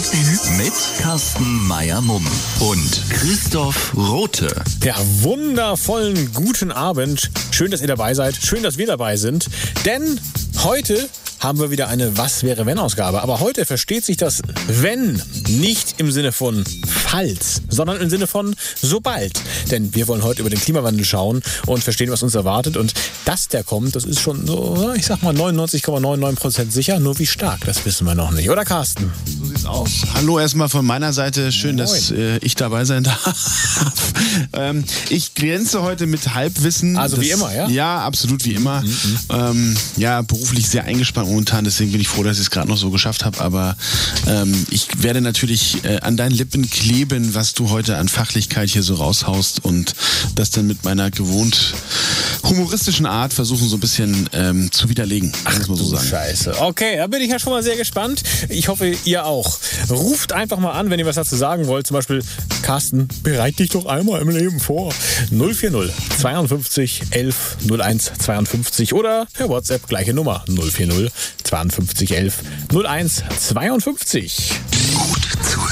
Wenn? Mit Carsten Meyer-Mumm und Christoph Rote. Ja, wundervollen guten Abend. Schön, dass ihr dabei seid. Schön, dass wir dabei sind. Denn heute haben wir wieder eine Was wäre wenn Ausgabe. Aber heute versteht sich das wenn nicht im Sinne von falls, sondern im Sinne von sobald. Denn wir wollen heute über den Klimawandel schauen und verstehen, was uns erwartet. Und dass der kommt, das ist schon so, ich sag mal 99,99% sicher. Nur wie stark, das wissen wir noch nicht. Oder Carsten? So sieht's aus. Hallo erstmal von meiner Seite. Schön, dass äh, ich dabei sein darf. ähm, ich glänze heute mit Halbwissen. Also wie immer, ja? Ja, absolut wie immer. Ähm, ja, beruflich sehr eingespannt momentan, deswegen bin ich froh, dass ich es gerade noch so geschafft habe. Aber ähm, ich werde natürlich äh, an deinen Lippen kleben, was du heute an Fachlichkeit hier so raushaust und das dann mit meiner gewohnt humoristischen Art versuchen, so ein bisschen ähm, zu widerlegen. Ach, muss man so sagen. Scheiße. Okay, da bin ich ja schon mal sehr gespannt. Ich hoffe, ihr auch. Ruft einfach mal an, wenn ihr was dazu sagen wollt. Zum Beispiel, Carsten, bereit dich doch einmal im Leben vor. 040 52 11 01 52 oder per WhatsApp gleiche Nummer 040 52 11 01 52. Gut zu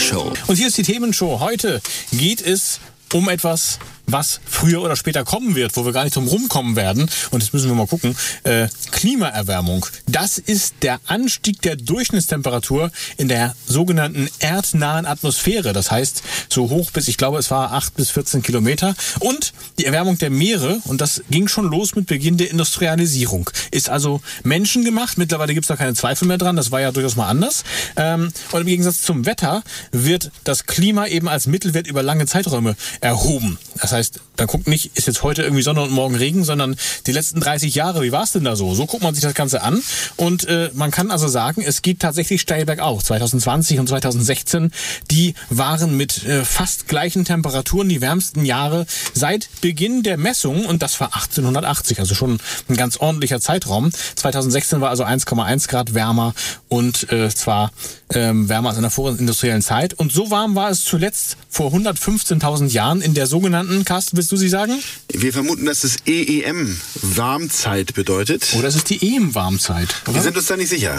Themenshow. Und hier ist die Themenshow. Heute geht es um etwas, was früher oder später kommen wird, wo wir gar nicht drum rumkommen werden. Und jetzt müssen wir mal gucken. Äh, Klimaerwärmung. Das ist der Anstieg der Durchschnittstemperatur in der sogenannten erdnahen Atmosphäre. Das heißt, so hoch bis, ich glaube, es war 8 bis 14 Kilometer. Und die Erwärmung der Meere, und das ging schon los mit Beginn der Industrialisierung, ist also menschengemacht. Mittlerweile gibt es da keine Zweifel mehr dran. Das war ja durchaus mal anders. Ähm, und im Gegensatz zum Wetter wird das Klima eben als Mittelwert über lange Zeiträume erhoben. Das heißt, dann guckt nicht, ist jetzt heute irgendwie Sonne und morgen Regen, sondern die letzten 30 Jahre, wie war es denn da so? So guckt man sich das Ganze an. Und äh, man kann also sagen, es geht tatsächlich steil bergauf. 2020 und 2016, die waren mit äh, fast gleichen Temperaturen die wärmsten Jahre seit Beginn der Messung und das war 1880, also schon ein ganz ordentlicher Zeitraum. 2016 war also 1,1 Grad wärmer und äh, zwar ähm, wärmer als in der vorindustriellen Zeit. Und so warm war es zuletzt vor 115.000 Jahren in der sogenannten, Carsten, willst du sie sagen? Wir vermuten, dass es EEM Warmzeit bedeutet. Oder es ist die EM-Warmzeit. Wir sind uns da nicht sicher.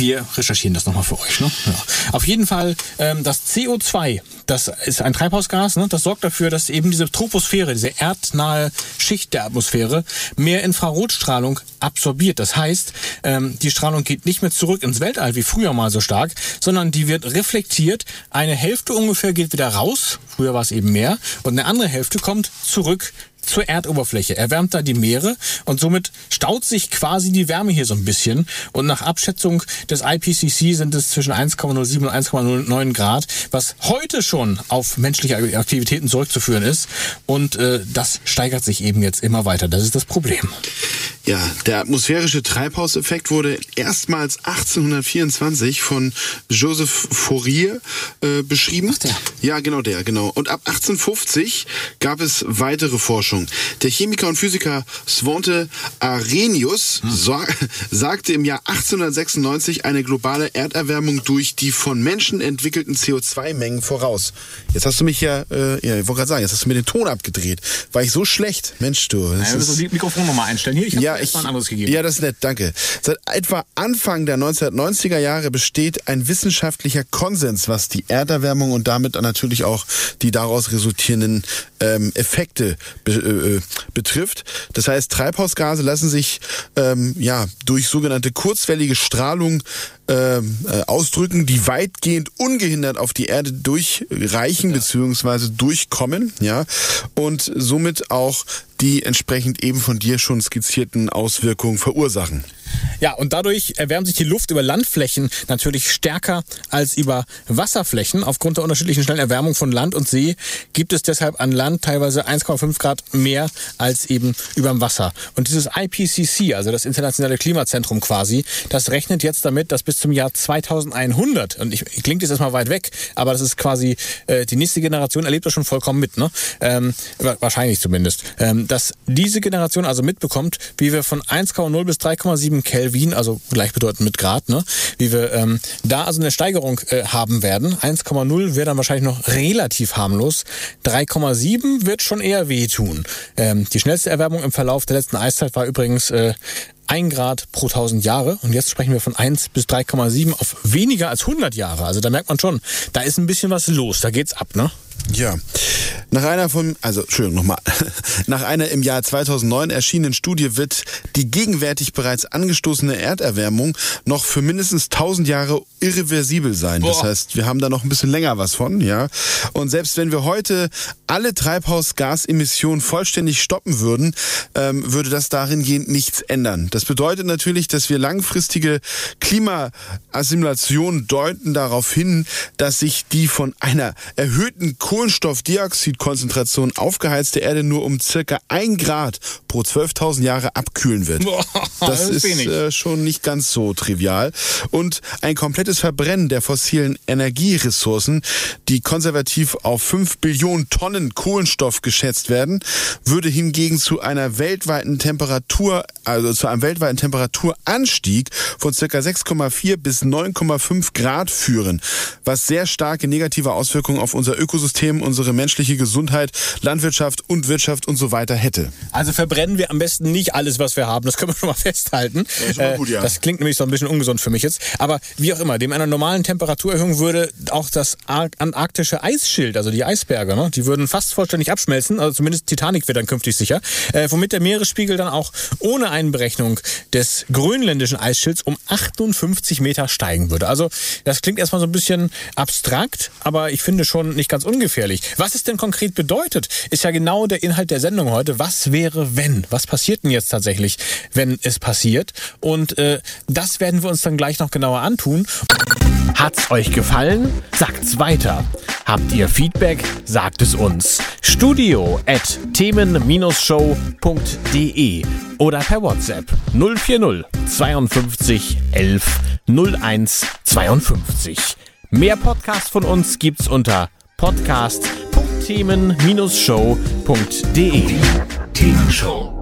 Wir recherchieren das nochmal für euch. Ne? Ja. Auf jeden Fall, ähm, das CO2, das ist ein Treibhausgas, ne? das sorgt dafür, dass eben diese Troposphäre, diese erdnahe Schicht der Atmosphäre, mehr Infrarotstrahlung absorbiert. Das heißt, ähm, die Strahlung geht nicht mehr zurück ins Weltall wie früher mal so stark, sondern die wird reflektiert. Eine Hälfte ungefähr geht wieder raus, früher war es eben mehr, und eine andere Hälfte kommt zurück zur Erdoberfläche, erwärmt da die Meere und somit staut sich quasi die Wärme hier so ein bisschen. Und nach Abschätzung des IPCC sind es zwischen 1,07 und 1,09 Grad, was heute schon auf menschliche Aktivitäten zurückzuführen ist. Und äh, das steigert sich eben jetzt immer weiter. Das ist das Problem. Ja, der atmosphärische Treibhauseffekt wurde erstmals 1824 von Joseph Fourier äh, beschrieben. Ach, der. Ja, genau der, genau. Und ab 1850 gab es weitere Forschung. Der Chemiker und Physiker Svante Arrhenius sa sagte im Jahr 1896 eine globale Erderwärmung durch die von Menschen entwickelten CO2-Mengen voraus. Jetzt hast du mich ja, äh, ja ich wollte gerade sagen, jetzt hast du mir den Ton abgedreht. War ich so schlecht? Mensch, du. das Ja, wir müssen das Mikrofon nochmal einstellen. Hier, ich habe ja, ich, ein anderes gegeben. ja, das ist nett, danke. Seit etwa Anfang der 1990er Jahre besteht ein wissenschaftlicher Konsens, was die Erderwärmung und damit natürlich auch die daraus resultierenden ähm, Effekte be äh, betrifft. Das heißt, Treibhausgase lassen sich ähm, ja durch sogenannte kurzwellige Strahlung ähm, äh, ausdrücken, die weitgehend ungehindert auf die Erde durchreichen beziehungsweise durchkommen, ja, und somit auch die entsprechend eben von dir schon skizzierten Auswirkungen verursachen. Ja, und dadurch erwärmt sich die Luft über Landflächen natürlich stärker als über Wasserflächen. Aufgrund der unterschiedlichen schnellen Erwärmung von Land und See gibt es deshalb an Land teilweise 1,5 Grad mehr als eben über dem Wasser. Und dieses IPCC, also das Internationale Klimazentrum quasi, das rechnet jetzt damit, dass bis zum Jahr 2100, und ich, klingt jetzt erstmal weit weg, aber das ist quasi, äh, die nächste Generation erlebt das schon vollkommen mit, ne? Ähm, wahrscheinlich zumindest. Ähm, dass diese Generation also mitbekommt, wie wir von 1,0 bis 3,7 Kelvin, also gleichbedeutend mit Grad, ne? wie wir ähm, da also eine Steigerung äh, haben werden. 1,0 wäre dann wahrscheinlich noch relativ harmlos. 3,7 wird schon eher wehtun. Ähm, die schnellste Erwärmung im Verlauf der letzten Eiszeit war übrigens äh, 1 Grad pro 1000 Jahre und jetzt sprechen wir von 1 bis 3,7 auf weniger als 100 Jahre. Also da merkt man schon, da ist ein bisschen was los, da geht's ab, ne? Ja. Nach einer von, also Entschuldigung nochmal, nach einer im Jahr 2009 erschienenen Studie wird die gegenwärtig bereits angestoßene Erderwärmung noch für mindestens 1000 Jahre irreversibel sein. Das heißt, wir haben da noch ein bisschen länger was von, ja. Und selbst wenn wir heute alle Treibhausgasemissionen vollständig stoppen würden, ähm, würde das darin gehend nichts ändern. Das bedeutet natürlich, dass wir langfristige Klimaassimulationen deuten darauf hin, dass sich die von einer erhöhten Kohlenstoffdioxidkonzentration aufgeheizte Erde nur um circa ein Grad pro 12.000 Jahre abkühlen wird. Boah, das, das ist ist äh, schon nicht ganz so trivial. Und ein komplettes Verbrennen der fossilen Energieressourcen, die konservativ auf 5 Billionen Tonnen Kohlenstoff geschätzt werden, würde hingegen zu einer weltweiten Temperatur, also zu einem weltweiten Temperaturanstieg von circa 6,4 bis 9,5 Grad führen, was sehr starke negative Auswirkungen auf unser Ökosystem, unsere menschliche Gesundheit, Landwirtschaft und Wirtschaft und so weiter hätte. Also verbrennen wir am besten nicht alles, was wir haben. Das können wir schon mal festhalten. schon mal gut, ja. Das klingt nämlich so ein bisschen ungesund für mich jetzt. Aber wie auch immer, dem einer normalen Temperaturerhöhung würde auch das ar- antarktische Eisschild, also die Eisberge, ne, die würden fast vollständig abschmelzen. Also zumindest Titanic wird dann künftig sicher. Äh, womit der Meeresspiegel dann auch ohne Einberechnung des grönländischen Eisschilds um 58 Meter steigen würde. Also das klingt erstmal so ein bisschen abstrakt, aber ich finde schon nicht ganz ungefährlich. Was es denn konkret bedeutet, ist ja genau der Inhalt der Sendung heute. Was wäre, wenn? Was passiert denn jetzt tatsächlich, wenn es passiert? Und äh, das werden wir uns dann gleich noch genauer antun. Hat's euch gefallen? Sagt's weiter. Habt ihr Feedback? Sagt es uns. Studio at themen-show.de oder per WhatsApp 040 52 11 01 52. Mehr Podcasts von uns gibt's unter podcast.themen-show.de. Themenshow.